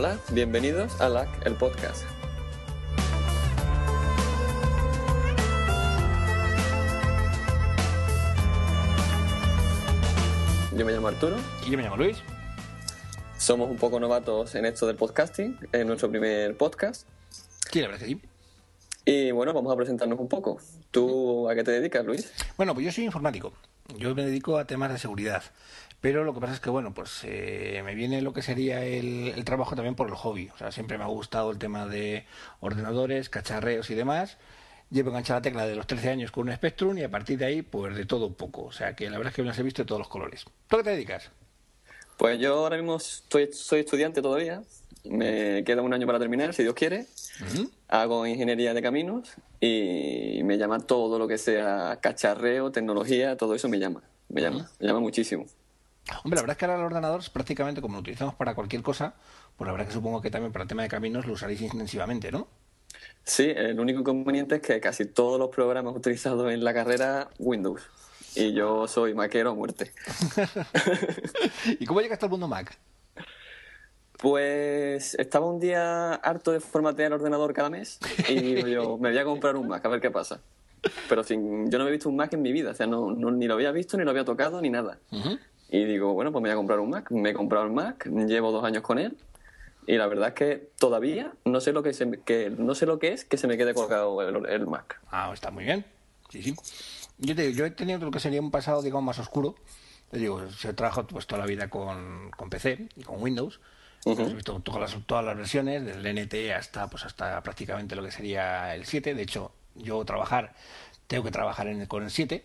Hola, bienvenidos a LAC, el podcast. Yo me llamo Arturo. Y yo me llamo Luis. Somos un poco novatos en esto del podcasting, es nuestro primer podcast. Sí, la verdad que sí. Y bueno, vamos a presentarnos un poco. ¿Tú a qué te dedicas, Luis? Bueno, pues yo soy informático. Yo me dedico a temas de seguridad. Pero lo que pasa es que, bueno, pues eh, me viene lo que sería el, el, trabajo también por el hobby. O sea, siempre me ha gustado el tema de ordenadores, cacharreos y demás. Llevo enganchada la tecla de los 13 años con un Spectrum y a partir de ahí, pues de todo un poco. O sea, que la verdad es que me las he visto de todos los colores. ¿Tú a qué te dedicas? Pues yo ahora mismo estoy, soy estudiante todavía. Me queda un año para terminar, si Dios quiere. Uh -huh. Hago ingeniería de caminos y me llama todo lo que sea cacharreo, tecnología, todo eso me llama. Me llama, uh -huh. me llama muchísimo. Hombre, la verdad es que ahora el ordenador es prácticamente como lo utilizamos para cualquier cosa, pues la verdad que supongo que también para el tema de caminos lo usaréis intensivamente, ¿no? Sí, el único inconveniente es que casi todos los programas utilizados en la carrera, Windows. Y yo soy maquero a muerte. ¿Y cómo llegaste al mundo Mac? Pues estaba un día harto de formatear el ordenador cada mes y digo yo, me voy a comprar un Mac, a ver qué pasa. Pero sin, yo no había visto un Mac en mi vida, o sea, no, no, ni lo había visto, ni lo había tocado, ni nada. Uh -huh. Y digo, bueno, pues me voy a comprar un Mac. Me he comprado el Mac, llevo dos años con él y la verdad es que todavía no sé lo que, se, que no sé lo que es que se me quede colgado el, el Mac. Ah, está muy bien. Sí, sí. Yo, te, yo he tenido lo que sería un pasado, digamos, más oscuro. Te digo, yo trabajo pues, toda la vida con, con PC y con Windows. Uh -huh. He visto todas las, todas las versiones, desde el NT hasta, pues, hasta prácticamente lo que sería el 7. De hecho, yo trabajar, tengo que trabajar en con el 7.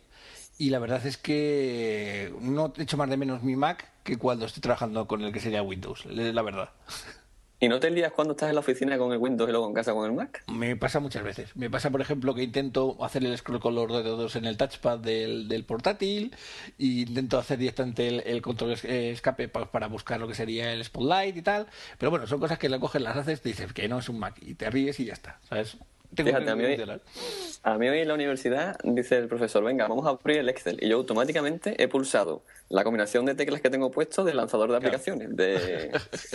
Y la verdad es que no echo más de menos mi Mac que cuando estoy trabajando con el que sería Windows, la verdad. ¿Y no te lías cuando estás en la oficina con el Windows y luego en casa con el Mac? Me pasa muchas veces. Me pasa, por ejemplo, que intento hacer el scroll con los dedos en el touchpad del, del portátil e intento hacer directamente el, el control escape para, para, buscar lo que sería el spotlight y tal. Pero bueno, son cosas que la coges, las haces, te dices que no es un Mac y te ríes y ya está, ¿sabes? Tengo Fíjate, a mí, hoy, a mí hoy en la universidad dice el profesor, venga, vamos a abrir el Excel. Y yo automáticamente he pulsado la combinación de teclas que tengo puesto del lanzador de aplicaciones, de,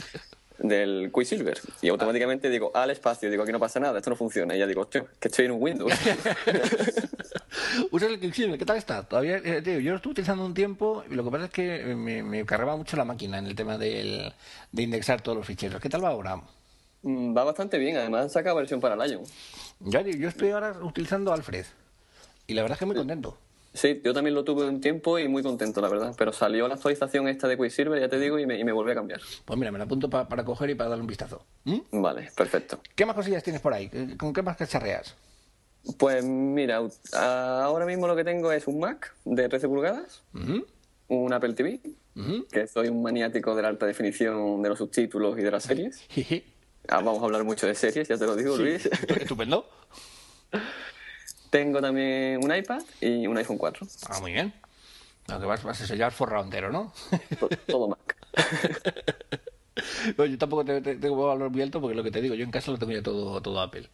del Quicksilver. Y automáticamente digo, al espacio, digo, aquí no pasa nada, esto no funciona. Y ya digo, que estoy en un Windows. Usa el Quicksilver, ¿qué tal está? Todavía, eh, tío, yo lo estuve utilizando un tiempo y lo que pasa es que me, me cargaba mucho la máquina en el tema del, de indexar todos los ficheros. ¿Qué tal va ahora? Va bastante bien, además sacado versión para Lion. Ya, yo estoy ahora utilizando Alfred y la verdad es que muy contento. Sí, yo también lo tuve un tiempo y muy contento, la verdad. Pero salió la actualización esta de Quicksilver, ya te digo, y me, y me volví a cambiar. Pues mira, me la apunto pa, para coger y para darle un vistazo. ¿Mm? Vale, perfecto. ¿Qué más cosillas tienes por ahí? ¿Con qué más cacharreas? Pues mira, ahora mismo lo que tengo es un Mac de 13 pulgadas, uh -huh. un Apple TV, uh -huh. que soy un maniático de la alta definición de los subtítulos y de las series. Ah, vamos a hablar mucho de series, ya te lo digo, sí, Luis. Estupendo. Tengo también un iPad y un iPhone 4. Ah, muy bien. Lo que vas, vas a sellar forrado entero, ¿no? Todo, todo Mac. no, yo tampoco tengo, tengo valor muy alto porque lo que te digo, yo en casa lo tengo ya todo, todo Apple.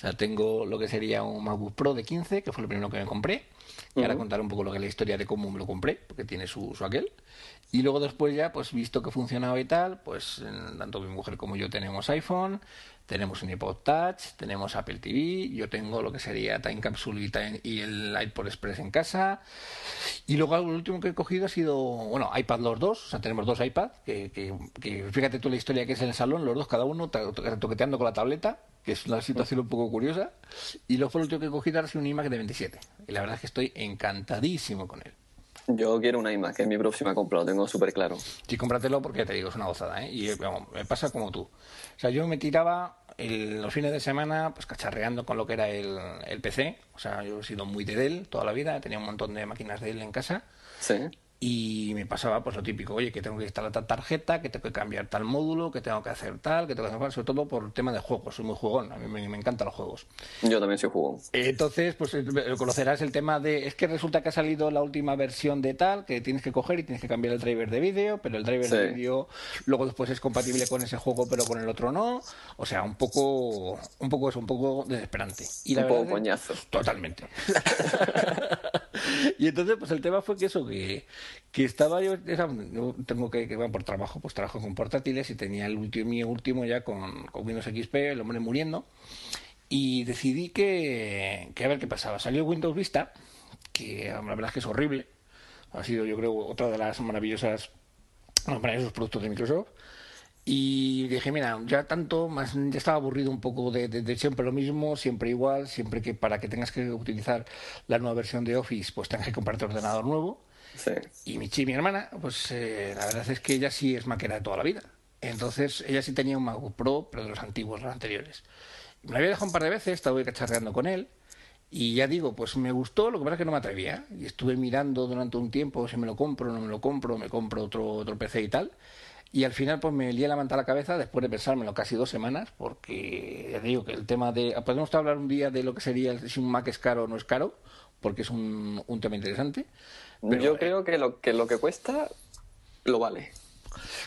O sea, tengo lo que sería un MacBook Pro de 15, que fue lo primero que me compré. Y uh -huh. ahora contar un poco lo que es la historia de cómo me lo compré, porque tiene su, su aquel. Y luego después ya, pues visto que funcionaba y tal, pues tanto mi mujer como yo tenemos iPhone, tenemos un iPod Touch, tenemos Apple TV, yo tengo lo que sería Time Capsule y, Time, y el iPod Express en casa. Y luego lo último que he cogido ha sido, bueno, iPad los dos, o sea, tenemos dos iPads, que, que, que fíjate tú la historia que es en el salón, los dos cada uno toqueteando con la tableta, que es una situación un poco curiosa. Y luego fue lo último que he cogido ha sido un iMac de 27. Y la verdad es que estoy encantadísimo con él. Yo quiero un iMac, que es mi próxima compra, lo tengo súper claro. Sí, cómpratelo porque te digo, es una gozada, ¿eh? Y vamos, me pasa como tú. O sea, yo me tiraba el, los fines de semana pues cacharreando con lo que era el, el PC. O sea, yo he sido muy de Dell toda la vida, tenía un montón de máquinas de Dell en casa. Sí. Y me pasaba pues lo típico, oye, que tengo que instalar tal tarjeta, que tengo que cambiar tal módulo, que tengo que hacer tal, que tengo que hacer sobre todo por el tema de juegos, soy muy jugón, a mí me, me encantan los juegos. Yo también soy jugón. Entonces, pues conocerás el tema de, es que resulta que ha salido la última versión de tal, que tienes que coger y tienes que cambiar el driver de vídeo, pero el driver sí. de vídeo luego después es compatible con ese juego, pero con el otro no. O sea, un poco, un poco es un poco desesperante. Y la un poco coñazo. Totalmente. y entonces, pues el tema fue que eso, que, que estaba yo, tengo que, que va por trabajo, pues trabajo con portátiles y tenía el último, mi último ya con, con Windows XP, el hombre muriendo, y decidí que, que a ver qué pasaba. Salió Windows Vista, que la verdad es que es horrible, ha sido yo creo otra de las maravillosas, maravillosos productos de Microsoft, y dije, mira, ya tanto, más ya estaba aburrido un poco de, siempre lo mismo, siempre igual, siempre que para que tengas que utilizar la nueva versión de Office, pues tengas que comprarte ordenador nuevo. Y mi chi, mi hermana, pues eh, la verdad es que ella sí es maquera de toda la vida. Entonces, ella sí tenía un MacBook Pro, pero de los antiguos, los anteriores. Me lo había dejado un par de veces, estaba cacharreando con él. Y ya digo, pues me gustó, lo que pasa es que no me atrevía. Y estuve mirando durante un tiempo si me lo compro, no me lo compro, me compro otro, otro PC y tal. Y al final pues me lié la manta a la cabeza después de pensármelo casi dos semanas, porque ya digo que el tema de... Podemos hablar un día de lo que sería si un Mac es caro o no es caro, porque es un, un tema interesante. Yo creo que lo, que lo que cuesta lo vale.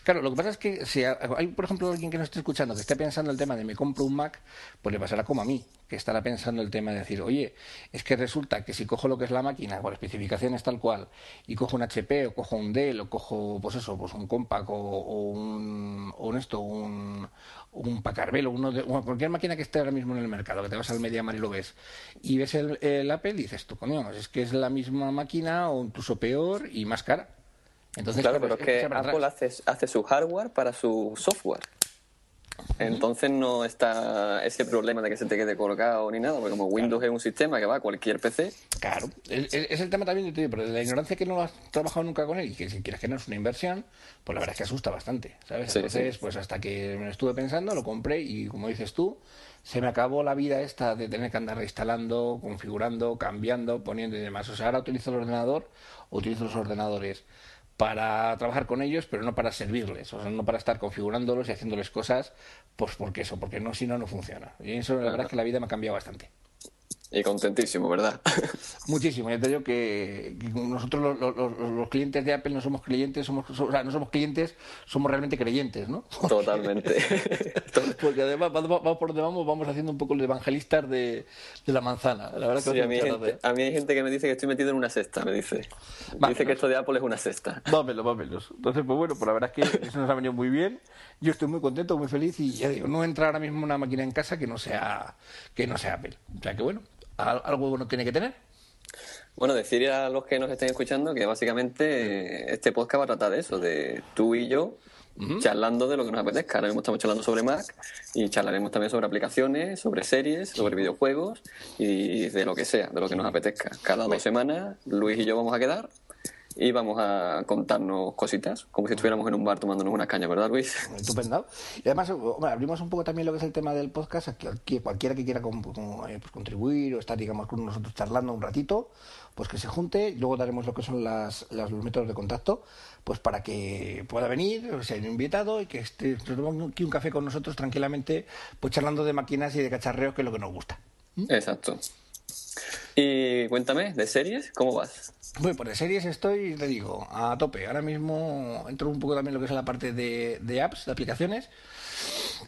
Claro, lo que pasa es que si hay, por ejemplo, alguien que nos esté escuchando que esté pensando el tema de me compro un Mac, pues le pasará como a mí, que estará pensando el tema de decir, oye, es que resulta que si cojo lo que es la máquina con especificaciones tal cual y cojo un HP o cojo un Dell o cojo, pues eso, pues un Compaq o, un, o esto, un, un Packard uno de, cualquier máquina que esté ahora mismo en el mercado, que te vas al MediaMar y lo ves, y ves el, el Apple y dices tú, coño, es que es la misma máquina o incluso peor y más cara. Entonces, claro, pero es que Apple hace, hace su hardware para su software. Entonces no está ese problema de que se te quede colocado ni nada, porque como Windows es un sistema que va a cualquier PC. Claro, es, el tema también, pero la ignorancia que no has trabajado nunca con él y que si quieres que no es una inversión, pues la verdad es que asusta bastante, ¿sabes? Entonces, pues hasta que me lo estuve pensando, lo compré y como dices tú, se me acabó la vida esta de tener que andar instalando, configurando, cambiando, poniendo y demás. O sea, ahora utilizo el ordenador, utilizo los ordenadores para trabajar con ellos, pero no para servirles, o sea, no para estar configurándolos y haciéndoles cosas, pues porque eso, porque no, si no, no funciona. Y eso la verdad es que la vida me ha cambiado bastante. Y contentísimo, ¿verdad? Muchísimo. Ya te digo que, nosotros los, clientes de Apple no somos clientes, somos, o sea, no somos clientes, somos realmente creyentes, ¿no? Totalmente. Porque además vamos por donde vamos, vamos haciendo un poco el evangelistas de, la manzana. La verdad que a, mí a, mí hay gente que me dice que estoy metido en una cesta, me dice. dice que esto de Apple es una cesta. Vámonos, vámonos. Entonces, pues bueno, pues la verdad es que eso nos ha venido muy bien. Yo estoy muy contento, muy feliz y ya digo, no entra ahora mismo una máquina en casa que no sea que no sea Apple. O sea que bueno, algo bueno tiene que tener. Bueno, decir a los que nos estén escuchando que básicamente este podcast va a tratar de eso, de tú y yo charlando de lo que nos apetezca. Ahora mismo estamos charlando sobre Mac y charlaremos también sobre aplicaciones, sobre series, sobre videojuegos y de lo que sea, de lo que nos apetezca. Cada dos semanas Luis y yo vamos a quedar y vamos a contarnos cositas, como si estuviéramos en un bar tomándonos unas cañas, ¿verdad, Luis? Estupendo. Y además, abrimos un poco también lo que es el tema del podcast, que cualquiera que quiera eh, pues, contribuir o estar, digamos, con nosotros charlando un ratito, pues que se junte. Luego daremos lo que son las, los métodos de contacto, pues para que pueda venir, sea, invitado y que esté aquí un café con nosotros tranquilamente, pues charlando de máquinas y de cacharreos, que es lo que nos gusta. Exacto. Y cuéntame, ¿de series? ¿Cómo vas? Bueno, por de series estoy, te digo, a tope. Ahora mismo entro un poco también lo que es la parte de, de apps, de aplicaciones.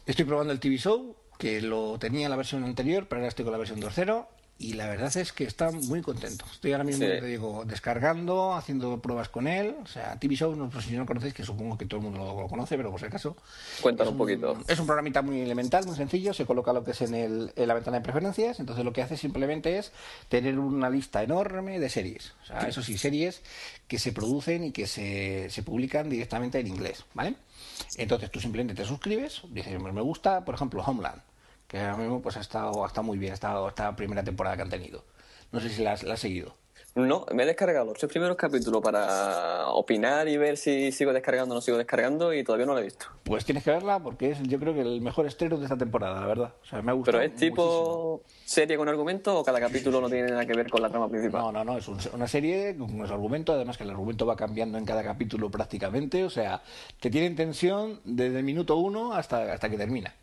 Estoy probando el TV Show, que lo tenía en la versión anterior, pero ahora estoy con la versión 2.0 y la verdad es que está muy contento. Estoy ahora mismo, te digo, descargando, haciendo pruebas con él. O sea, TV Show, no si no lo conocéis, que supongo que todo el mundo lo, conoce, pero por si acaso. Cuéntanos un, poquito. Es un programita muy elemental, muy sencillo. Se coloca lo que es en, el, en la ventana de preferencias. Entonces lo que hace simplemente es tener una lista enorme de series. O sea, eso sí, series que se producen y que se, se publican directamente en inglés, ¿vale? Entonces tú simplemente te suscribes, dices, me gusta, por ejemplo, Homeland que ahora mismo pues ha estado, ha estado muy bien, ha estado esta primera temporada que han tenido. No sé si la, has seguido. No, me he descargado los tres primeros capítulos para opinar y ver si sigo descargando o no sigo descargando y todavía no la he visto. Pues tienes que verla porque es yo creo que el mejor estreno de esta temporada, la verdad. O sea, me ha gustado ¿Pero es tipo serie con argumento o cada capítulo no tiene nada que ver con la trama principal? No, no, no, es una serie con unos argumentos, además que el argumento va cambiando en cada capítulo prácticamente, o sea, te tiene en tensión desde el minuto uno hasta, hasta que termina.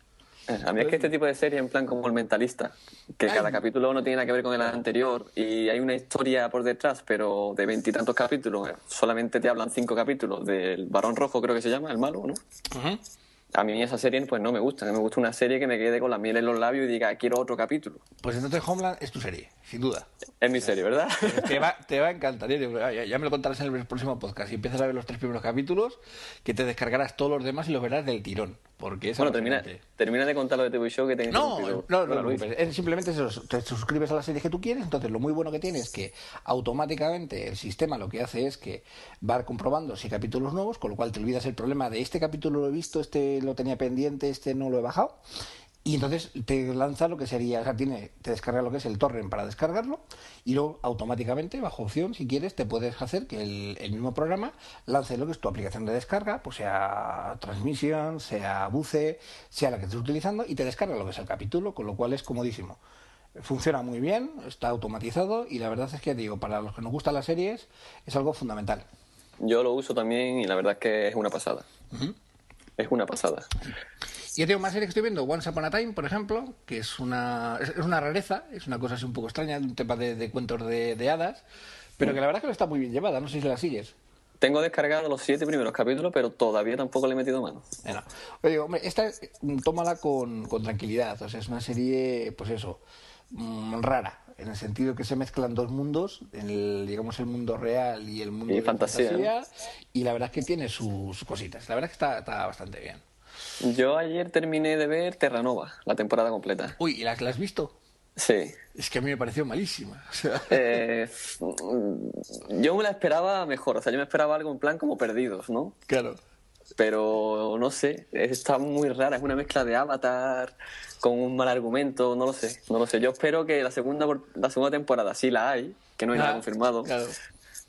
A mí es que este tipo de serie, en plan como el mentalista, que cada capítulo no tiene nada que ver con el anterior y hay una historia por detrás, pero de veintitantos capítulos, solamente te hablan cinco capítulos del varón rojo, creo que se llama, el malo, ¿no? a mí esa serie pues no me gusta. Me gusta una serie que me quede con la miel en los labios y diga, quiero otro capítulo. Pues entonces Homeland es tu serie, sin duda. Es mi serie, ¿verdad? Te va, te va a encantar. Ya me lo contarás en el próximo podcast. Si empiezas a ver los tres primeros capítulos, que te descargarás todos los demás y los verás del tirón. Porque es bueno, termina, termina de contar lo de TV Show que te No, no, no, no, es simplemente eso, te suscribes a la serie que tú quieres. Entonces, lo muy bueno que tiene es que automáticamente el sistema lo que hace es que va comprobando si hay capítulos nuevos, con lo cual te olvidas el problema de este capítulo lo he visto, este lo tenía pendiente, este no lo he bajado. Y entonces te lanza lo que sería, o sea, tiene, te descarga lo que es el torrent para descargarlo y luego automáticamente, bajo opción, si quieres, te puedes hacer que el, mismo programa lance lo que es tu aplicación de descarga, pues sea Transmission, sea Buce, sea la que estés utilizando y te descarga lo que es el capítulo, con lo cual es comodísimo. Funciona muy bien, está automatizado y la verdad es que, digo, para los que nos gustan las series es algo fundamental. Yo lo uso también y la verdad es que es una pasada. Es una pasada. Y yo tengo más serie que estoy viendo, Once Upon a Time, por ejemplo, que es una, es una rareza, es una cosa así un poco extraña, un tema de, cuentos de, hadas, pero que la verdad es que está muy bien llevada, no sé si la sigues. Tengo descargado los siete primeros capítulos, pero todavía tampoco le he metido mano. Bueno, oye, hombre, esta tómala con, con tranquilidad, o sea, es una serie, pues eso, mm, rara, en el sentido que se mezclan dos mundos, el, digamos el mundo real y el mundo de fantasía, y la verdad es que tiene sus, cositas, la verdad es que está, está bastante bien. Yo ayer terminé de ver Terranova, la temporada completa. Uy, ¿y la, la has visto? Sí. Es que a mí me pareció malísima. Eh, yo me la esperaba mejor, o sea, yo me esperaba algo en plan como perdidos, ¿no? Claro. Pero no sé, está muy rara, es una mezcla de Avatar con un mal argumento, no lo sé, no lo sé. Yo espero que la segunda la segunda temporada sí la hay, que no hay nada ah, confirmado. Claro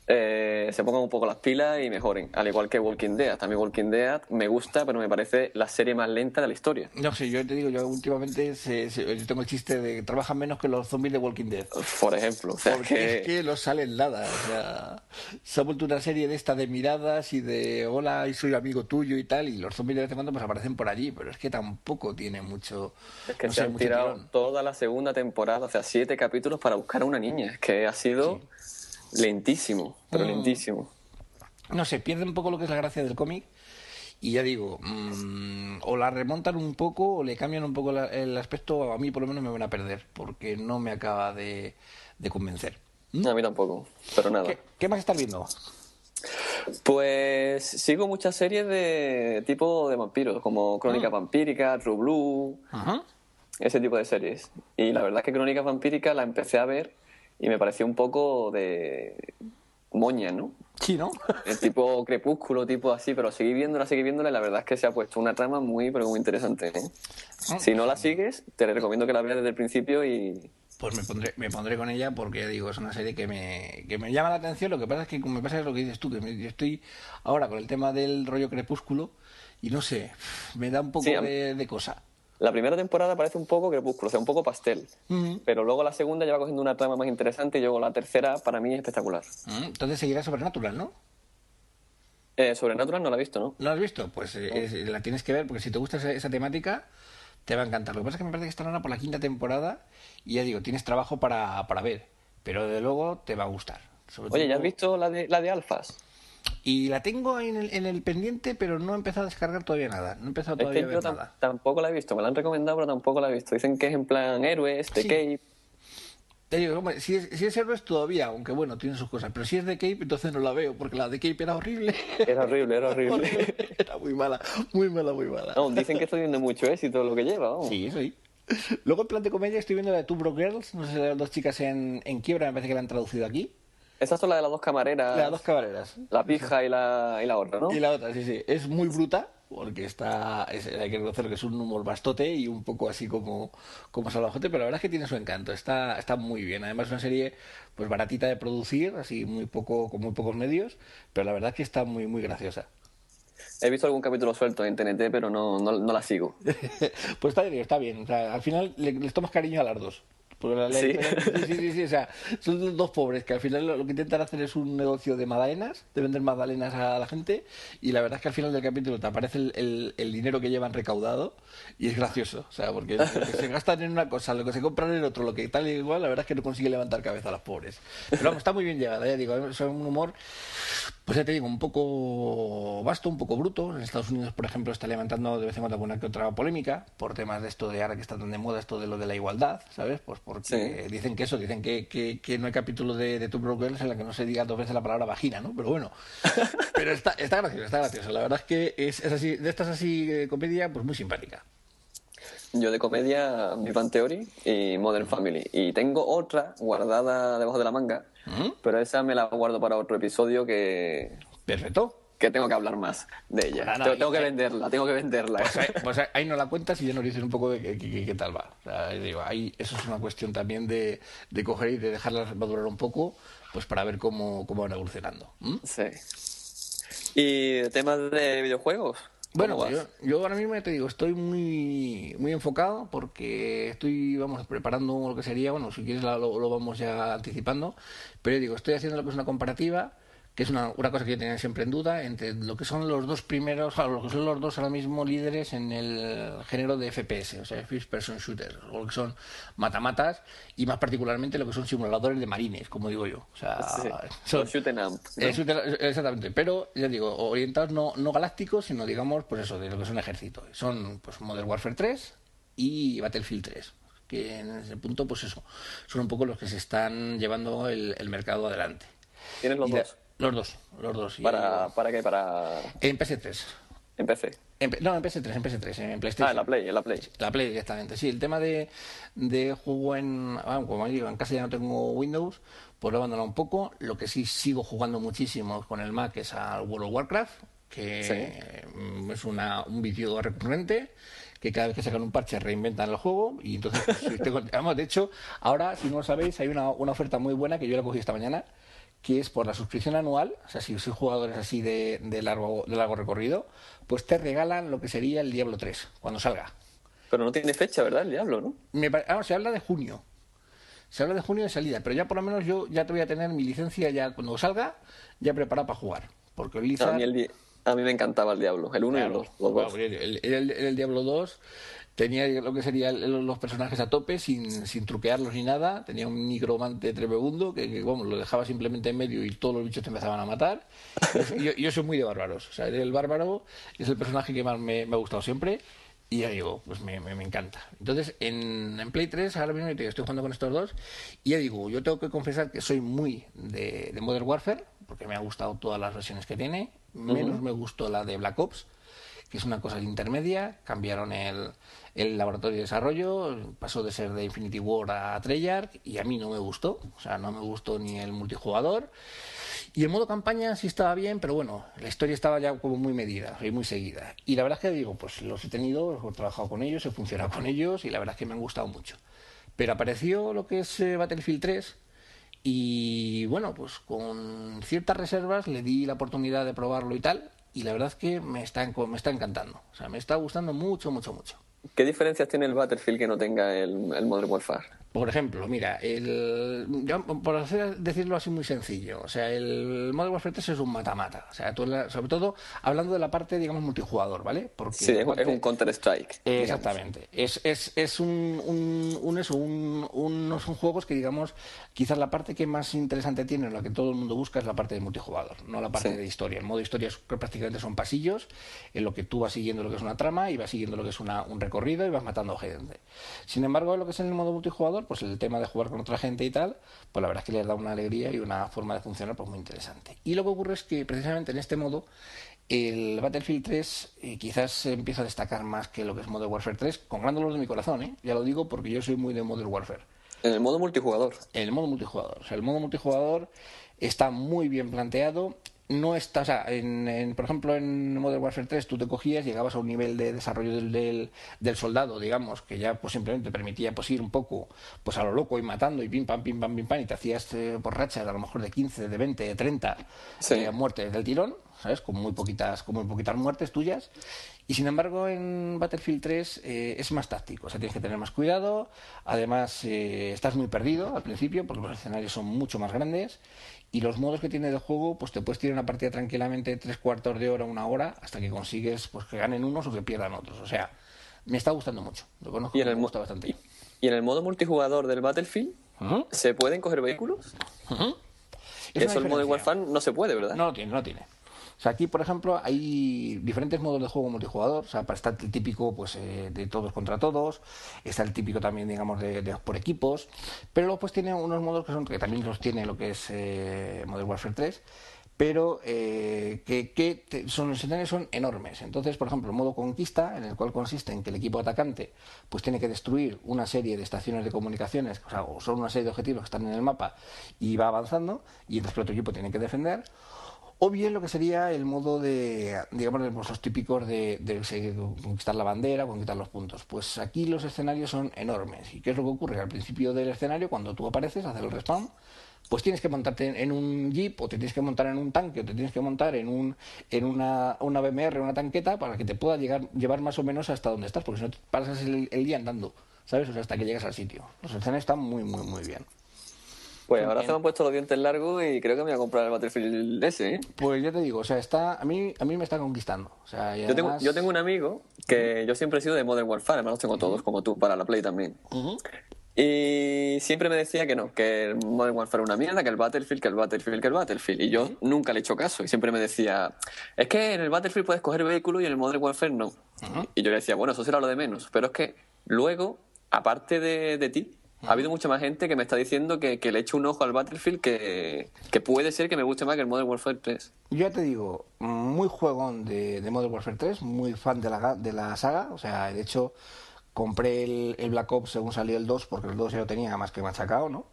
eh, se pongan un poco las pilas y mejoren. Al igual que Walking Dead. También Walking Dead me gusta, pero me parece la serie más lenta de la historia. No sé, yo te digo, yo últimamente yo tengo el chiste de que trabajan menos que los zombies de Walking Dead. Por ejemplo. O sea, Porque que... es que no salen nada. O sea, se ha vuelto una serie de esta de miradas y de hola, y soy amigo tuyo y tal. Y los zombies de vez en cuando pues aparecen por allí, pero es que tampoco tiene mucho. Es que se han tirado toda la segunda temporada, o sea, siete capítulos para buscar a una niña. Es que ha sido. Lentísimo, pero mm. lentísimo. No sé, pierde un poco lo que es la gracia del cómic. Y ya digo, mm, o la remontan un poco o le cambian un poco el aspecto, a mí por lo menos me van a perder, porque no me acaba de, convencer. ¿Mm? a mí tampoco, pero nada. ¿Qué, más estás viendo? Pues sigo muchas series de tipo de vampiros, como Crónica ah. Vampírica, True Blue, ese tipo de series. Y la verdad es que Crónica Vampírica la empecé a ver y me pareció un poco de moña, ¿no? Sí, ¿no? El tipo crepúsculo, tipo así, pero seguí viéndola, seguí viéndola y la verdad es que se ha puesto una trama muy, pero muy interesante. ¿eh? Ah, si no la sigues, te recomiendo que la veas desde el principio y... Pues me pondré, me pondré con ella porque, digo, es una serie que me, que me llama la atención. Lo que pasa es que, como me pasa es lo que dices tú, que yo estoy ahora con el tema del rollo crepúsculo y no sé, me da un poco de, de cosa. La primera temporada parece un poco crepúsculo, o sea, un poco pastel. Pero luego la segunda ya va cogiendo una trama más interesante y luego la tercera para mí es espectacular. Entonces seguirá Sobrenatural, ¿no? Eh, Sobrenatural no la he visto, ¿no? ¿No la has visto? Pues eh, la tienes que ver porque si te gusta esa, temática te va a encantar. Lo que pasa es que me parece que está ahora por la quinta temporada y ya digo, tienes trabajo para, para ver. Pero de luego te va a gustar. Oye, ¿ya has visto la de, la de Alfas? Y la tengo en el, en el pendiente, pero no he empezado a descargar todavía nada. No he empezado todavía a ver nada. Tampoco la he visto, me la han recomendado, pero tampoco la he visto. Dicen que es en plan héroes, de Cape. Te digo, si es, si es héroes todavía, aunque bueno, tiene sus cosas. Pero si es de Cape, entonces no la veo, porque la de Cape era horrible. Era horrible, era horrible. era muy mala, muy mala, muy mala. No, dicen que estoy viendo mucho éxito lo que lleva. Vamos. Sí, sí. Luego en plan de comedia estoy viendo la de Two Broke Girls, no sé si las dos chicas en, en quiebra, me parece que la han traducido aquí. Esas son las de las dos camareras. Las dos camareras. La pija y la, y la otra, ¿no? Y la otra, sí, sí. Es muy bruta, porque está hay que reconocer que es un humor bastote y un poco así como, como salvajote, pero la verdad es que tiene su encanto, está, está muy bien. Además es una serie pues baratita de producir, así muy poco, con muy pocos medios, pero la verdad es que está muy, muy graciosa. He visto algún capítulo suelto en TNT, pero no, no, la sigo. pues está bien, está bien. al final les tomas cariño a las dos. ¿Sí? sí, sí, sí, o sea, son dos pobres que al final lo, que intentan hacer es un negocio de magdalenas, de vender magdalenas a la gente, y la verdad es que al final del capítulo te aparece el, el, dinero que llevan recaudado y es gracioso, o sea, porque lo que se gastan en una cosa, lo que se compran en otro, lo que tal y igual, la verdad es que no consigue levantar cabeza a los pobres. Pero vamos, está muy bien llevada, ya digo, es un humor pues ya te digo, un poco vasto, un poco bruto. En Estados Unidos, por ejemplo, está levantando de vez en cuando alguna que otra polémica por temas de esto de ahora que está tan de moda, esto de lo de la igualdad, ¿sabes? Pues porque dicen que eso, dicen que, que, no hay capítulo de, de Two Girls en la que no se diga dos veces la palabra vagina, ¿no? Pero bueno, pero está, está gracioso, está gracioso. La verdad es que es, es así, de estas así eh, comedia, pues muy simpática. Yo de comedia, Big Bang Theory y Modern Family. Y tengo otra guardada debajo de la manga, ¿Mm? pero esa me la guardo para otro episodio que... Perfecto. Que tengo que hablar más de ella. tengo, que venderla, tengo que venderla. Pues, pues ahí, no la cuentas y ya nos dices un poco de qué, tal va. digo, ahí, eso es una cuestión también de, de coger y de dejarla madurar un poco, pues para ver cómo, cómo van evolucionando. Sí. ¿Y temas de videojuegos? Bueno, yo, ahora mismo te digo, estoy muy muy enfocado porque estoy, vamos, preparando lo que sería, bueno, si quieres lo, lo vamos ya anticipando, pero digo, estoy haciendo lo que es una comparativa que es una, una, cosa que yo tenía siempre en duda, entre lo que son los dos primeros, o lo que son los dos ahora mismo líderes en el género de FPS, o sea, First Person Shooter, o lo que son matamatas, y más particularmente lo que son simuladores de marines, como digo yo. O sea, son, shoot up. exactamente, pero ya digo, orientados no, no galácticos, sino digamos, pues eso, de lo que son ejércitos. Son pues Modern Warfare 3 y Battlefield 3 que en ese punto, pues eso, son un poco los que se están llevando el, mercado adelante. ¿Tienes los dos? Los dos, los dos. ¿Para, ¿para qué? Para... En PS3. ¿En PC? no, en PS3, en PS3, en PlayStation. Ah, en la Play, en la Play. La Play directamente, sí. El tema de, de juego en... Ah, como digo, en casa ya no tengo Windows, pues lo he abandonado un poco. Lo que sí sigo jugando muchísimo con el Mac es al World of Warcraft, que es una, un vídeo recurrente que cada vez que sacan un parche reinventan el juego y entonces pues, tengo, de hecho ahora si no lo sabéis hay una, una oferta muy buena que yo la cogí esta mañana que es por la suscripción anual, o sea, si sois jugadores así de, de, largo, de largo recorrido, pues te regalan lo que sería el Diablo 3, cuando salga. Pero no tiene fecha, ¿verdad? El Diablo, ¿no? Me, ah, se habla de junio. Se habla de junio de salida, pero ya por lo menos yo ya te voy a tener mi licencia ya cuando salga, ya preparada para jugar. Porque el a, mí a mí me encantaba el Diablo, el 1 y el 2. el, el, el, Diablo 2 tenía lo que serían los personajes a tope sin, sin truquearlos ni nada. Tenía un nigromante tremebundo que, que lo dejaba simplemente en medio y todos los bichos te empezaban a matar. yo, yo, soy muy de bárbaros. O sea, el bárbaro es el personaje que más me, ha gustado siempre. Y ya digo, pues me, me, encanta. Entonces, en, en, Play 3, ahora mismo estoy jugando con estos dos. Y ya digo, yo tengo que confesar que soy muy de, de Modern Warfare, porque me ha gustado todas las versiones que tiene. Menos me gustó la de Black Ops que es una cosa intermedia. Cambiaron el, el laboratorio de desarrollo, pasó de ser de Infinity War a Treyarch y a mí no me gustó. O sea, no me gustó ni el multijugador. Y el modo campaña sí estaba bien, pero bueno, la historia estaba ya como muy medida y muy seguida. Y la verdad es que digo, pues los he tenido, he trabajado con ellos, he funcionado con ellos y la verdad es que me han gustado mucho. Pero apareció lo que es eh, Battlefield 3 y bueno, pues con ciertas reservas le di la oportunidad de probarlo y tal y la verdad es que me está, me está encantando. O sea, me está gustando mucho, mucho, mucho. ¿Qué diferencias tiene el Battlefield que no tenga el, el Modern Warfare? Por ejemplo, mira, el, por hacer, decirlo así muy sencillo, o sea, el Modern Warfare 3 es un mata-mata, o sea, sobre todo hablando de la parte, digamos, multijugador, ¿vale? Porque sí, es un Counter-Strike. exactamente, es, es, es un, un, un, eso, un, unos juegos que, digamos, quizás la parte que más interesante tiene, la que todo el mundo busca, es la parte de multijugador, no la parte de historia. El modo historia es, prácticamente son pasillos, en lo que tú vas siguiendo lo que es una trama y vas siguiendo lo que es una, un recorrido y vas matando gente. Sin embargo, lo que es en el modo multijugador, pues el tema de jugar con otra gente y tal, pues la verdad es que les da una alegría y una forma de funcionar pues muy interesante. Y lo que ocurre es que precisamente en este modo el Battlefield 3 eh, quizás empieza a destacar más que lo que es Modern Warfare 3, con gran dolor de mi corazón, ¿eh? ya lo digo porque yo soy muy de Modern Warfare. En el modo multijugador. En el modo multijugador. O sea, el modo multijugador está muy bien planteado no está, o sea, en, por ejemplo, en Modern Warfare 3 tú te cogías, llegabas a un nivel de desarrollo del, del, soldado, digamos, que ya pues simplemente te permitía pues ir un poco pues a lo loco y matando y pim pam, pim pam, pim pam, y te hacías eh, por rachas a lo mejor de 15, de 20, de 30 eh, muertes del tirón, ¿sabes? Con muy poquitas, con muy poquitas muertes tuyas. Y sin embargo, en Battlefield 3 eh, es más táctico, o sea, tienes que tener más cuidado. Además, estás muy perdido al principio porque los escenarios son mucho más grandes y los modos que tiene de juego, pues te puedes tirar una partida tranquilamente tres cuartos de hora, una hora, hasta que consigues pues que ganen unos o que pierdan otros. O sea, me está gustando mucho. Lo conozco y en el, me gusta bastante. ¿Y en el modo multijugador del Battlefield se pueden coger vehículos? Eso el Modern Warfare no se puede, ¿verdad? No lo tiene, no tiene. Aquí, por ejemplo, hay diferentes modos de juego multijugador. O sea, está el típico pues, eh, de todos contra todos. Está el típico también, digamos, de, por equipos. Pero luego pues tiene unos modos que son que también los tiene lo que es eh, Modern Warfare 3 pero eh, que, son, los son enormes. Entonces, por ejemplo, el modo conquista, en el cual consiste en que el equipo atacante pues tiene que destruir una serie de estaciones de comunicaciones, o sea, o son una serie de objetivos que están en el mapa y va avanzando, y entonces el otro equipo tiene que defender o bien lo que sería el modo de, digamos, los típicos de, conquistar la bandera, conquistar los puntos. Pues aquí los escenarios son enormes. ¿Y qué es lo que ocurre? Al principio del escenario, cuando tú apareces, hacer el respawn, pues tienes que montarte en un jeep, o te tienes que montar en un tanque, o te tienes que montar en, un, en una, una BMR, una tanqueta, para que te pueda llegar, llevar más o menos hasta donde estás, porque si no te pasas el, el día andando, ¿sabes? O sea, hasta que llegas al sitio. Los escenarios están muy, muy, muy bien. Pues ahora se me han puesto los dientes largos y creo que me voy a comprar el Battlefield ese, ¿eh? Pues ya te digo, o sea, está, a mí, a mí me está conquistando. O sea, yo, tengo, yo tengo un amigo que yo siempre he sido de Modern Warfare, además los tengo todos, como tú, para la Play también. Y siempre me decía que no, que el Modern Warfare era una mierda, que el Battlefield, que el Battlefield, que el Battlefield. Y yo nunca le he hecho caso. Y siempre me decía, es que en el Battlefield puedes coger vehículos y en el Modern Warfare no. Y yo le decía, bueno, eso será lo de menos. Pero es que luego, aparte de, de ti, ha habido mucha más gente que me está diciendo que, le echo un ojo al Battlefield que, puede ser que me guste más que el Modern Warfare 3. Yo te digo, muy juegón de, de Modern Warfare 3, muy fan de la, de la saga. O sea, de hecho, compré el, el Black Ops según salió el 2, porque el 2 ya lo tenía más que machacado, ¿no?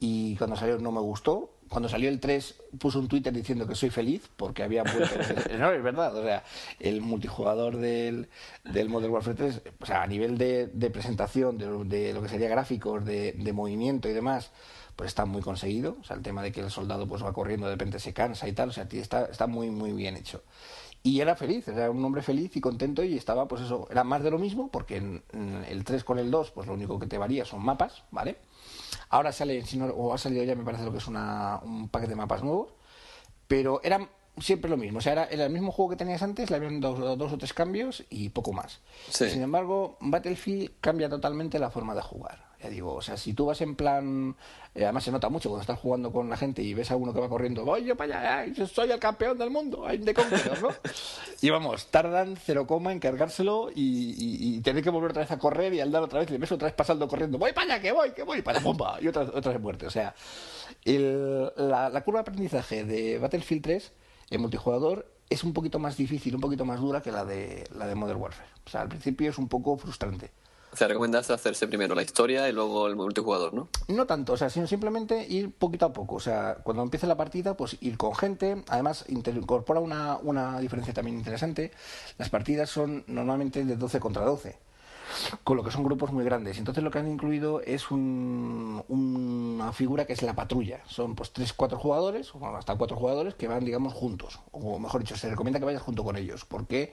y cuando salió no me gustó. Cuando salió el 3 puso un Twitter diciendo que soy feliz porque había no, es verdad, o sea, el multijugador del, del Modern Warfare 3, o sea, a nivel de, de presentación, de, lo que sería gráficos, de, de, movimiento y demás, pues está muy conseguido. O sea, el tema de que el soldado pues va corriendo, de repente se cansa y tal, o sea, está, está muy, muy bien hecho. Y era feliz, era un hombre feliz y contento y estaba, pues eso, era más de lo mismo, porque en, el 3 con el 2, pues lo único que te varía son mapas, ¿vale? Ahora sale, si no, o ha salido ya, me parece lo que es una, un paquete de mapas nuevos, pero era siempre lo mismo. O sea, era, el mismo juego que tenías antes, le habían dado dos, o tres cambios y poco más. Sin embargo, Battlefield cambia totalmente la forma de jugar. Ya digo, o sea, si tú vas en plan. Eh, además, se nota mucho cuando estás jugando con la gente y ves a uno que va corriendo, voy yo para allá, soy el campeón del mundo, hay de Conqueror, ¿no? y vamos, tardan cero coma en cargárselo y, y, tener que volver otra vez a correr y al dar otra vez, y ves otra vez pasando corriendo, voy para allá, que voy, que voy, para bomba, y otra, otra vez muerte. O sea, el, la, la curva de aprendizaje de Battlefield 3 en multijugador es un poquito más difícil, un poquito más dura que la de, la de Modern Warfare. O sea, al principio es un poco frustrante. O sea, recomendas hacerse primero la historia y luego el multijugador, ¿no? No tanto, o sea, sino simplemente ir poquito a poco. O sea, cuando empiece la partida, pues ir con gente. Además, incorpora una, una diferencia también interesante. Las partidas son normalmente de 12 contra 12 con lo que son grupos muy grandes. Entonces lo que han incluido es una figura que es la patrulla. Son pues tres, cuatro jugadores, o hasta cuatro jugadores que van, digamos, juntos. O mejor dicho, se recomienda que vayas junto con ellos, porque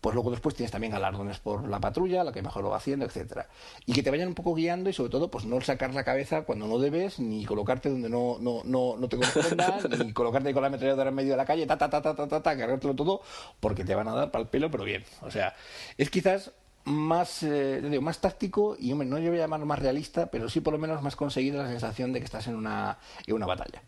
pues luego después tienes también galardones por la patrulla, la que mejor lo va haciendo, etcétera. Y que te vayan un poco guiando y sobre todo, pues no sacar la cabeza cuando no debes, ni colocarte donde no, no, no, no te corresponda, ni colocarte con la ametralladora en medio de la calle, ta, ta, ta, ta, ta, ta, ta, cargártelo todo, porque te van a dar para el pelo, pero bien. O sea, es quizás más, eh, digo, más táctico y no yo voy a llamarlo más realista, pero sí por lo menos más conseguir la sensación de que estás en una, en una batalla.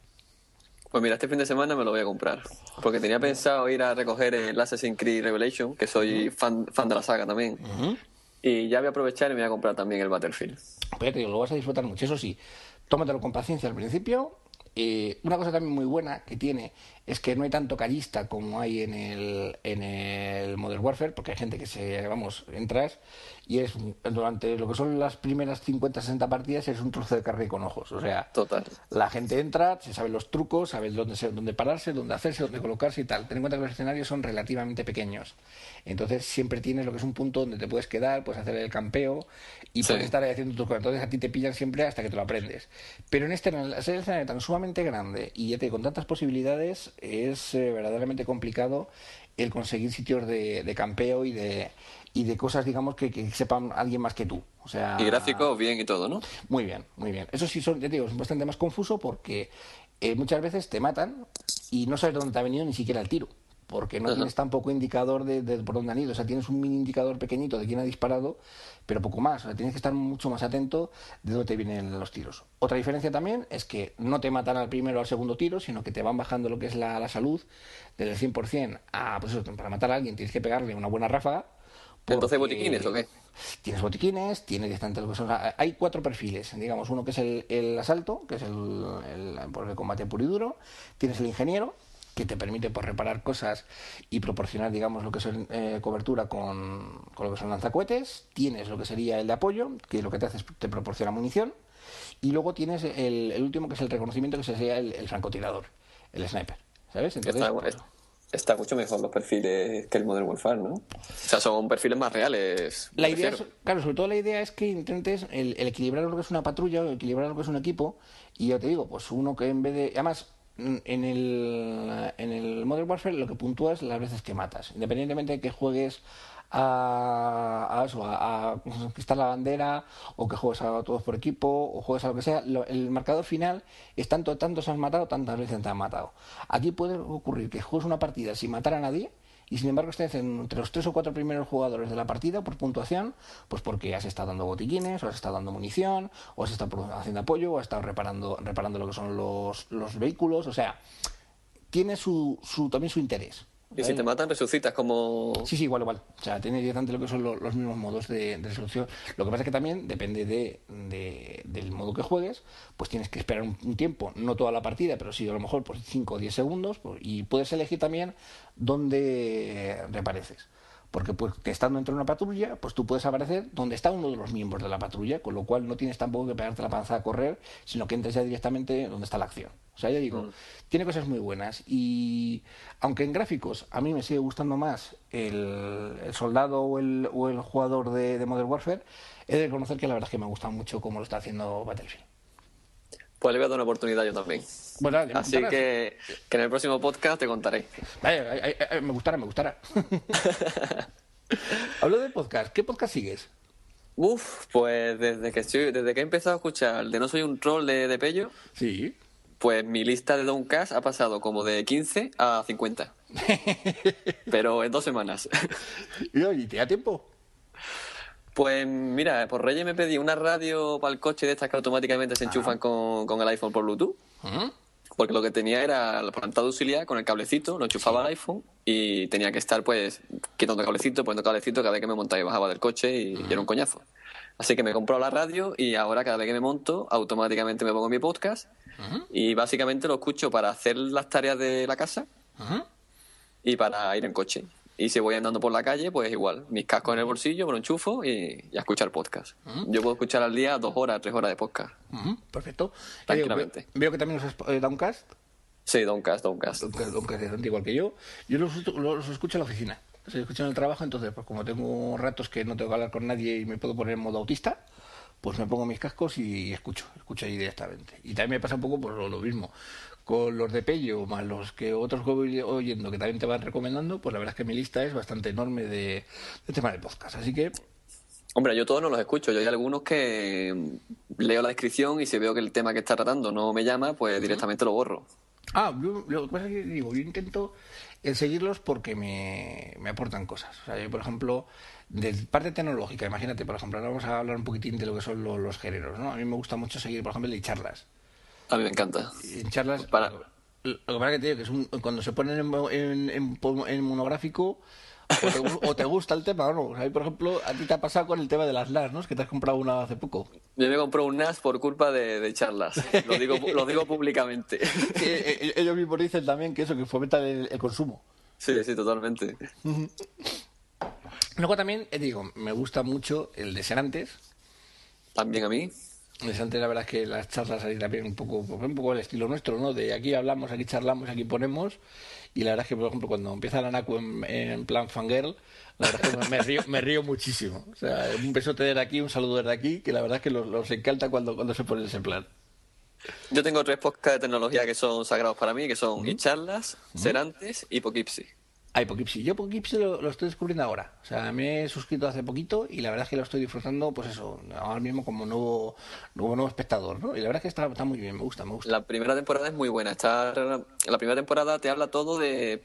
Pues mira, este fin de semana me lo voy a comprar. Porque tenía pensado ir a recoger el Assassin's Creed Revelation, que soy fan, fan de la saga también. Y ya voy a aprovechar y me voy a comprar también el Battlefield. Pues te digo, lo vas a disfrutar mucho. Eso sí, tómatelo con paciencia al principio. Eh, una cosa también muy buena que tiene es que no hay tanto callista como hay en el, en el Modern Warfare, porque hay gente que se, vamos, entras y es durante lo que son las primeras 50, 60 partidas es un trozo de carne con ojos. O sea, Total. la gente entra, se sabe los trucos, sabe dónde, dónde pararse, dónde hacerse, dónde colocarse y tal. Ten en cuenta que los escenarios son relativamente pequeños. Entonces siempre tienes lo que es un punto donde te puedes quedar, puedes hacer el campeo y puedes estar ahí haciendo tus cosas. Entonces a ti te pillan siempre hasta que te lo aprendes. Pero en este, en el escenario tan sumamente grande y ya te, con tantas posibilidades, es eh, verdaderamente complicado el conseguir sitios de, de campeo y de, y de cosas, digamos, que, que, sepan alguien más que tú. O sea, y gráfico bien y todo, ¿no? Muy bien, muy bien. Eso sí, son, ya digo, es bastante más confuso porque eh, muchas veces te matan y no sabes de dónde te ha venido ni siquiera el tiro. Porque no tienes tampoco indicador de, por dónde han ido. O sea, tienes un mini indicador pequeñito de quién ha disparado, pero poco más. O sea, tienes que estar mucho más atento de dónde te vienen los tiros. Otra diferencia también es que no te matan al primero o al segundo tiro, sino que te van bajando lo que es la, salud desde el 100% a, pues eso, para matar a alguien tienes que pegarle una buena ráfaga. Porque... botiquines o qué? Tienes botiquines, tienes son. Hay cuatro perfiles, digamos, uno que es el, asalto, que es el, el, el combate puro y duro, tienes el ingeniero, que te permite pues, reparar cosas y proporcionar, digamos, lo que es eh, cobertura con, con, lo que son lanzacohetes. Tienes lo que sería el de apoyo, que lo que te hace es te proporciona munición. Y luego tienes el, último, que es el reconocimiento, que sería el, francotirador, el sniper. ¿Sabes? Entonces, está, mucho mejor los perfiles que el Modern Warfare, ¿no? O sea, son perfiles más reales. La idea claro, sobre todo la idea es que intentes el, equilibrar lo que es una patrulla, equilibrar lo que es un equipo. Y yo te digo, pues uno que en vez de. Además, en el, en el Modern Warfare lo que puntúas las veces que matas. Independientemente de que juegues a, a conquistar la bandera, o que juegues a todos por equipo, o juegues a lo que sea, el marcador final es tanto, tantos has matado, tantas veces te han matado. Aquí puede ocurrir que juegues una partida sin matar a nadie y sin embargo estés entre los tres o cuatro primeros jugadores de la partida por puntuación, pues porque has estado dando botiquines, o has estado dando munición, o has estado haciendo apoyo, o has estado reparando, reparando lo que son los, los vehículos, o sea, tiene su, su, también su interés. Y si te matan, resucitas como. Sí, sí, igual, igual. O sea, tiene directamente lo que son los, mismos modos de, resolución. Lo que pasa es que también depende de, del modo que juegues, pues tienes que esperar un, tiempo, no toda la partida, pero sí a lo mejor pues 5 o 10 segundos, pues, y puedes elegir también dónde reapareces porque pues estando dentro de una patrulla, pues tú puedes aparecer donde está uno de los miembros de la patrulla, con lo cual no tienes tampoco que pegarte la panza a correr, sino que entres ya directamente donde está la acción. O sea, ya digo, mm. tiene cosas muy buenas y aunque en gráficos a mí me sigue gustando más el, soldado o el, o el jugador de, de Modern Warfare, he de reconocer que la verdad es que me gusta mucho cómo lo está haciendo Battlefield. Pues le voy a dar una oportunidad yo también. Así que, que, en el próximo podcast te contaré. me gustará, me gustará. Hablo de podcast. ¿Qué podcast sigues? Uf, pues desde que estoy, desde que he empezado a escuchar de No Soy un Troll de, de Pello. Sí. Pues mi lista de Downcast ha pasado como de 15 a 50. Pero en dos semanas. ¿Y te da tiempo? Pues mira, por Reyes me pedí una radio para el coche de estas que automáticamente se enchufan con, con, el iPhone por Bluetooth. Porque lo que tenía era la planta de auxiliar con el cablecito, lo enchufaba al iPhone y tenía que estar pues quitando el cablecito, poniendo cablecito cada vez que me montaba y bajaba del coche y, era un coñazo. Así que me compró la radio y ahora cada vez que me monto automáticamente me pongo mi podcast y básicamente lo escucho para hacer las tareas de la casa y para ir en coche. Y si voy andando por la calle, pues igual, mis cascos en el bolsillo, me lo enchufo y, a escuchar podcast. Yo puedo escuchar al día dos horas, tres horas de podcast. Perfecto. Tranquilamente. veo, que también los eh, Downcast. Sí, Downcast, Downcast. Downcast, igual que yo. Yo los, los escucho en la oficina. Los escucho en el trabajo, entonces, pues como tengo ratos que no tengo que hablar con nadie y me puedo poner en modo autista, pues me pongo mis cascos y escucho, escucho ahí directamente. Y también me pasa un poco por lo mismo con los de Pello, más los que otros que voy oyendo que también te van recomendando, pues la verdad es que mi lista es bastante enorme de, tema de podcast. Así que. Hombre, yo todos no los escucho. Yo hay algunos que leo la descripción y si veo que el tema que está tratando no me llama, pues directamente lo borro. Ah, lo que pasa es que digo, yo intento seguirlos porque me, me aportan cosas. O sea, yo, por ejemplo, de parte tecnológica, imagínate, por ejemplo, ahora vamos a hablar un poquitín de lo que son los, los géneros, ¿no? A mí me gusta mucho seguir, por ejemplo, de charlas. A mí me encanta. En charlas. Para... Lo que pasa que te digo que es un, cuando se ponen en, en, en, monográfico. O te, gusta el tema o no. O sea, por ejemplo, a ti te ha pasado con el tema de las NAS, ¿no? Es que te has comprado una hace poco. Yo me compré un NAS por culpa de, charlas. Lo digo, lo digo públicamente. E, e, ellos mismos dicen también que eso, que fomenta el, el consumo. Sí, sí, totalmente. Luego también, eh, digo, me gusta mucho el de ser antes. También a mí. Interesante, la verdad es que las charlas ahí también un poco, un poco el estilo nuestro, ¿no? De aquí hablamos, aquí charlamos, aquí ponemos. Y la verdad es que, por ejemplo, cuando empieza la NACU en, plan fangirl, la verdad es que me río, me río muchísimo. O sea, un besote desde aquí, un saludo desde aquí, que la verdad es que los, encanta cuando, cuando se pone ese plan. Yo tengo tres podcasts de tecnología que son sagrados para mí, que son uh charlas, Serantes y Pokipsi. Hay Pokipsi. Yo lo, lo, estoy descubriendo ahora. O sea, me he suscrito hace poquito y la verdad es que lo estoy disfrutando, pues eso, ahora mismo como nuevo nuevo, nuevo espectador, ¿no? Y la verdad es que está, está muy bien, me gusta, me gusta. La primera temporada es muy buena. Está, la primera temporada te habla todo de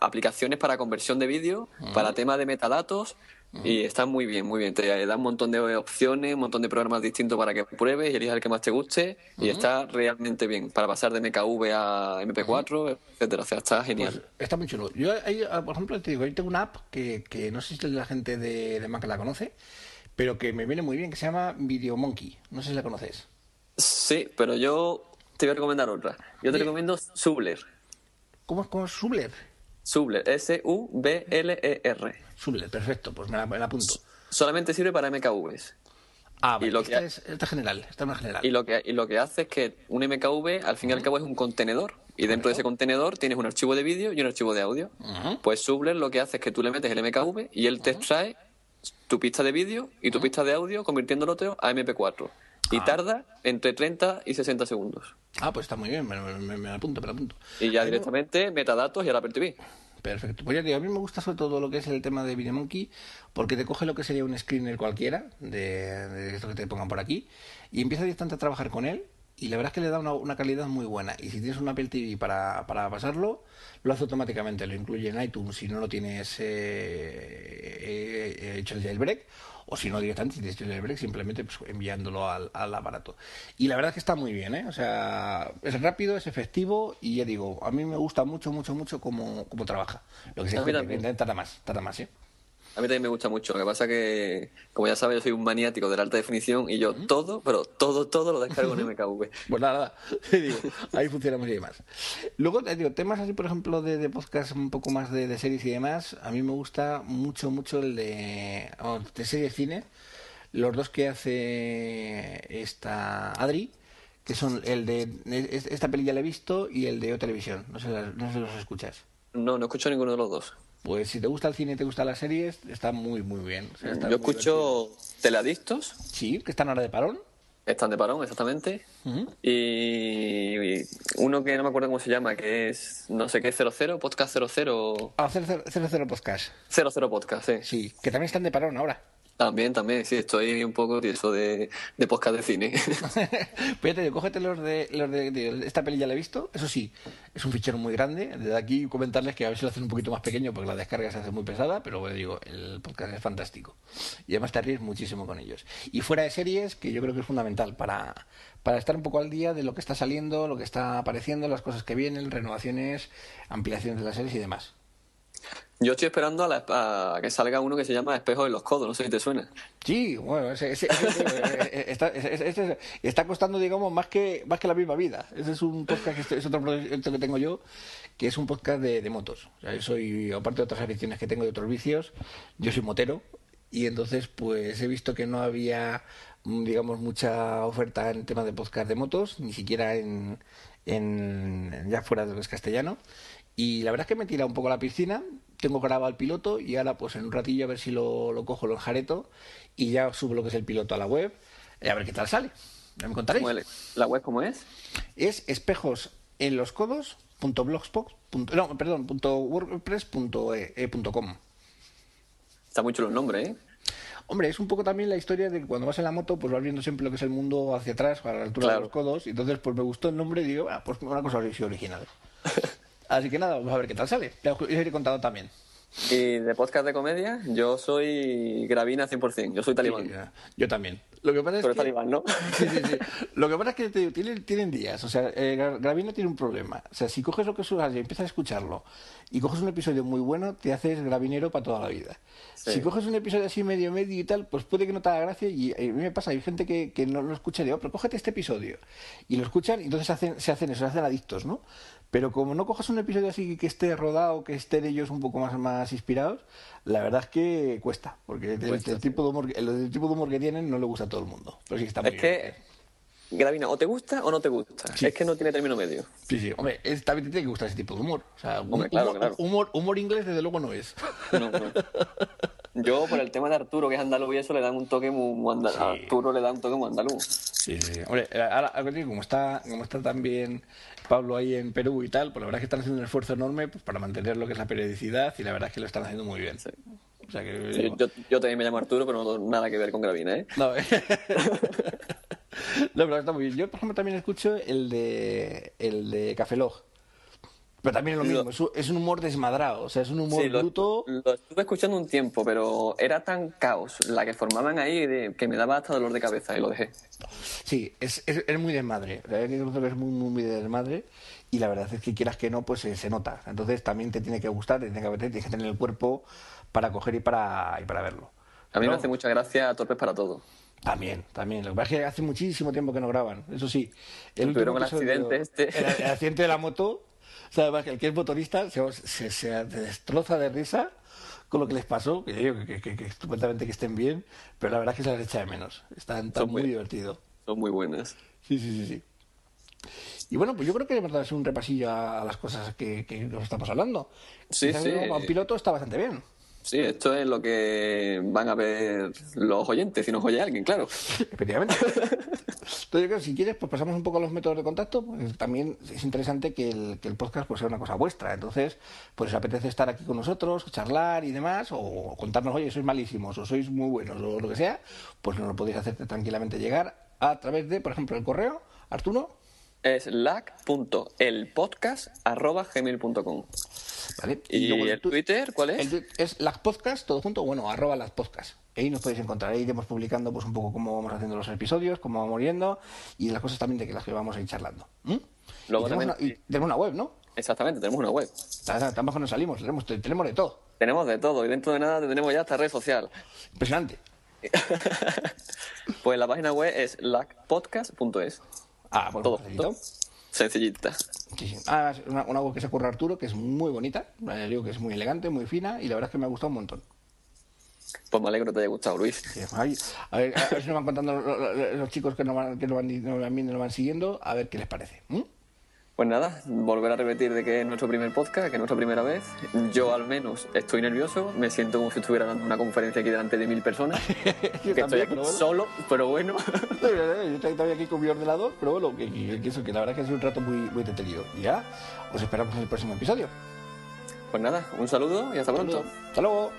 aplicaciones para conversión de vídeo, para tema de metadatos, y está muy bien, muy bien. Te da un montón de opciones, un montón de programas distintos para que pruebes y elijas el que más te guste, y está realmente bien para pasar de MKV a MP4, etcétera. O sea, está genial. Pues está muy chulo. Yo, ah, por ejemplo, te digo, ahí tengo una app que, que no sé si la gente de, de Mac la conoce, pero que me viene muy bien, que se llama Video Monkey. No sé si la conoces. Sí, pero yo te voy a recomendar otra. Yo te recomiendo Subler. ¿Cómo es Subler? Subler, S-U-B-L-E-R. Subler, perfecto, pues me la, me la apunto. Solamente sirve para MKVs. Ah, Y vale, lo que esta, ha- es, esta general, esta es general. Y lo que, y lo que hace es que un MKV al fin y al cabo es un contenedor. Y dentro de ese contenedor tienes un archivo de vídeo y un archivo de audio. Pues Subler lo que hace es que tú le metes el MKV y él te extrae tu pista de vídeo y tu pista de audio convirtiéndolo a MP4. Y tarda entre 30 y 60 segundos. Ah, pues está muy bien, me, me- me la apunto, me la apunto. Y ya Ahí directamente metadatos y al Apple TV. Perfecto. Pues ya te digo, a mí me gusta sobre todo lo que es el tema de VideoMonkey, porque te coge lo que sería un screener cualquiera, de, de esto que te pongan por aquí, y empieza directamente a trabajar con él, y la verdad es que le da una, una calidad muy buena. Y si tienes un Apple TV para, para pasarlo, lo hace automáticamente, lo incluye en iTunes si no lo tienes eh, eh, hecho el jailbreak, o si no directamente, si tienes hecho el jailbreak, simplemente pues, enviándolo al, al aparato. Y la verdad es que está muy bien, ¿eh? O sea, es rápido, es efectivo, y ya digo, a mí me gusta mucho, mucho, mucho cómo, cómo trabaja. Lo que sí es que tarda más, tarda más, ¿eh? A mí también me gusta mucho. Lo que pasa que, como ya sabes, yo soy un maniático de la alta definición y yo todo, pero todo, todo lo descargo en MKV. Pues nada, nada. Digo, ahí funciona muy bien más. Luego, te digo, temas así, por ejemplo, de, de podcast un poco más de, de series y demás, a mí me gusta mucho, mucho el de, oh, de series cine. Los dos que hace esta Adri, que son el de, es- esta peli ya la he visto y el de O Televisión. No sé, no sé si los escuchas. No, no escucho ninguno de los dos. Pues si te gusta el cine y te gustan las series, está muy, muy bien. O sea, está Yo muy escucho Teleadictos, divertido. Sí, que están ahora de parón. están de parón, exactamente. Y uno que no me acuerdo cómo se llama, que es no sé qué, 00, podcast 00. Ah, 00 Podcast. 00 podcast, sí. Sí, que también están de parón ahora. También, también, sí, estoy un poco tieso de, de podcast de cine. Pero ya te digo, cógete los de, los de, de- esta peli ya la he visto. Eso sí, es un fichero muy grande. Desde aquí comentarles que a ver si lo hacen un poquito más pequeño porque la descarga se hace muy pesada, pero bueno, digo, el podcast es fantástico. Y además te ríes muchísimo con ellos. Y fuera de series, que yo creo que es fundamental para, para estar un poco al día de lo que está saliendo, lo que está apareciendo, las cosas que vienen, renovaciones, ampliaciones de las series y demás. Yo estoy esperando a, la- que salga uno que se llama Espejo en los Codos, no sé si te suena. Sí, bueno, ese, ese- ese- está, está costando, digamos, más que, más que la misma vida. Ese es un podcast que es otro proyecto que tengo yo, que es un podcast de, de motos. Yo soy, aparte de otras aficiones que tengo de otros vicios, yo soy motero y entonces pues he visto que no había, mm, digamos, mucha oferta en temas de podcast de motos, ni siquiera en, en ya fuera de lo que es castellano. Y la verdad es que me tira un poco a la piscina, tengo grabado el piloto y ahora pues en un ratillo a ver si lo, lo cojo, lo enjareto y ya subo lo que es el piloto a la web y a ver qué tal sale. Ya me contaréis. ¿Cómo es? ¿La web cómo es? Es espejos en los codos punto blogspot punto- no, perdón, punto wordpress punto e- e punto com. Está muy chulo el nombre, ¿eh? Hombre, es un poco también la historia de que cuando vas en la moto, pues vas viendo siempre lo que es el mundo hacia atrás, a la altura Claro. de los codos, y entonces pues me gustó el nombre y digo, ah, pues una cosa original. Así que nada, vamos a ver qué tal sale. Ya os iré contando también. Y de podcast de comedia, yo soy Gravina 100%, yo soy talibán. Sí. Yo también. Lo que pasa es eres que... talibán, ¿no? Sí, sí, sí. Lo que pasa es que te tienen, tienen días. O sea, eh, Gra- Gravina tiene un problema. O sea, si coges lo que es y empiezas a escucharlo y coges un episodio muy bueno, te haces gravinero para toda la vida. Sí. Si coges un episodio así medio medio y tal, pues puede que no te haga gracia. Y eh, a mí me pasa, hay gente que, que no lo escucha y digo, "Oh, pero cógete este episodio. Y lo escuchan y entonces hacen, se hacen eso, se hacen adictos, ¿no? Pero como no cojas un episodio así que esté rodado, que estén ellos un poco más, más inspirados, la verdad es que cuesta. Porque el, Cuesta, el sí. tipo de humor, el, el tipo de humor que tienen no le gusta a todo el mundo. Pero sí está muy Es bien. que, Gravina, o te gusta o no te gusta. Sí. Es que no tiene término medio. Sí, sí, hombre, es, también te tiene que gustar ese tipo de humor. O sea, Hombre, hum- claro, humor, claro. Humor, humor inglés desde luego no es. No, no. Yo, por el tema de Arturo, que es andaluz y eso, le dan un toque muy, muy andaluz. Sí. Arturo le da un toque muy andaluz. Sí, sí, sí. Hombre, eh, ahora, como está, como está también Pablo ahí en Perú y tal, pues la verdad es que están haciendo un esfuerzo enorme pues, para mantener lo que es la periodicidad y la verdad es que lo están haciendo muy bien. Sí. O sea que Sí, yo, yo también me llamo Arturo, pero no tengo nada que ver con Gravina, ¿eh? No, eh. no, pero está muy bien. Yo, por ejemplo, también escucho el de el de Café Log. Pero también es lo mismo, Lo- es un- humor desmadrado, o sea, es un humor Sí, bruto. lo estuve escuchando un tiempo, pero era tan caos la que formaban ahí de- que me daba hasta dolor de cabeza y lo dejé. Sí, es, es, es muy desmadre. Es muy, muy, muy de desmadre. Y la verdad es que quieras que no, pues eh, se nota. Entonces también te tiene que gustar, te tiene que apetecer, tienes que tener el cuerpo para coger y para, y para verlo. A mí Pero me hace mucha gracia Torpes para todo. También, también. Lo que pasa es que hace muchísimo tiempo que no graban. Eso sí. El Tuvieron el accidente este. El, el accidente de la moto. O sea, además que el que es motorista se, se, se destroza de risa con lo que les pasó. Que yo digo que, que, que estupendamente que estén bien, pero la verdad es que se les echa de menos. Están, Son muy muy- divertidos. Son muy buenas. Sí, sí, sí, sí. Y bueno, pues yo creo que hemos dado así un repasillo a, las cosas que, que nos estamos hablando. Sí, Quizás sí. un piloto está bastante bien. Sí, esto es lo que van a ver los oyentes, si nos oye alguien, claro. Efectivamente. Entonces, yo creo que si quieres, pues pasamos un poco a los métodos de contacto. Pues también es interesante que el, que el podcast pues, sea una cosa vuestra. Entonces, pues os apetece estar aquí con nosotros, charlar y demás, o contarnos, oye, sois malísimos, o sois muy buenos, o lo que sea, pues nos lo podéis hacer tranquilamente llegar a través de, por ejemplo, el correo, Arturo. Es lac.elpodcast.gmail.com ¿vale? ¿Y, luego el tu- Twitter cuál es? El es lacpodcast, todo junto, bueno, arroba lacpodcast. Ahí nos podéis encontrar, ahí iremos publicando pues un poco cómo vamos haciendo los episodios, cómo vamos yendo y las cosas también de que las que vamos a ir charlando. Luego y tenemos, también- una, y tenemos una web, ¿no? Exactamente, tenemos una web. Tampoco nos salimos, tenemos, tenemos de todo. Tenemos de todo y dentro de nada tenemos ya esta red social. Impresionante. Pues la página web es lacpodcast.es. Ah, bueno, Todo junto. Sencillita. Sí. Ah, una, una web que se ocurre Arturo, que es muy bonita, eh, digo que es muy elegante, muy fina y la verdad es que me ha gustado un montón. Pues me alegro que te haya gustado, Luis. Sí, a, ver, a ver si nos van contando lo- lo- lo- los chicos que nos van, que nos van, nos van viendo, nos van siguiendo, a ver qué les parece. Pues nada, volver a repetir de que es nuestro primer podcast, que es nuestra primera vez. Yo al menos estoy nervioso, me siento como si estuviera dando una conferencia aquí delante de mil personas. Yo que estoy aquí pero bueno. solo, pero bueno. Yo estoy aquí con mi ordenador, pero bueno, que, que- que eso, que la verdad que ha sido un rato muy, muy detenido. Ya, os esperamos en el próximo episodio. Pues nada, un saludo y hasta pronto. Hasta luego.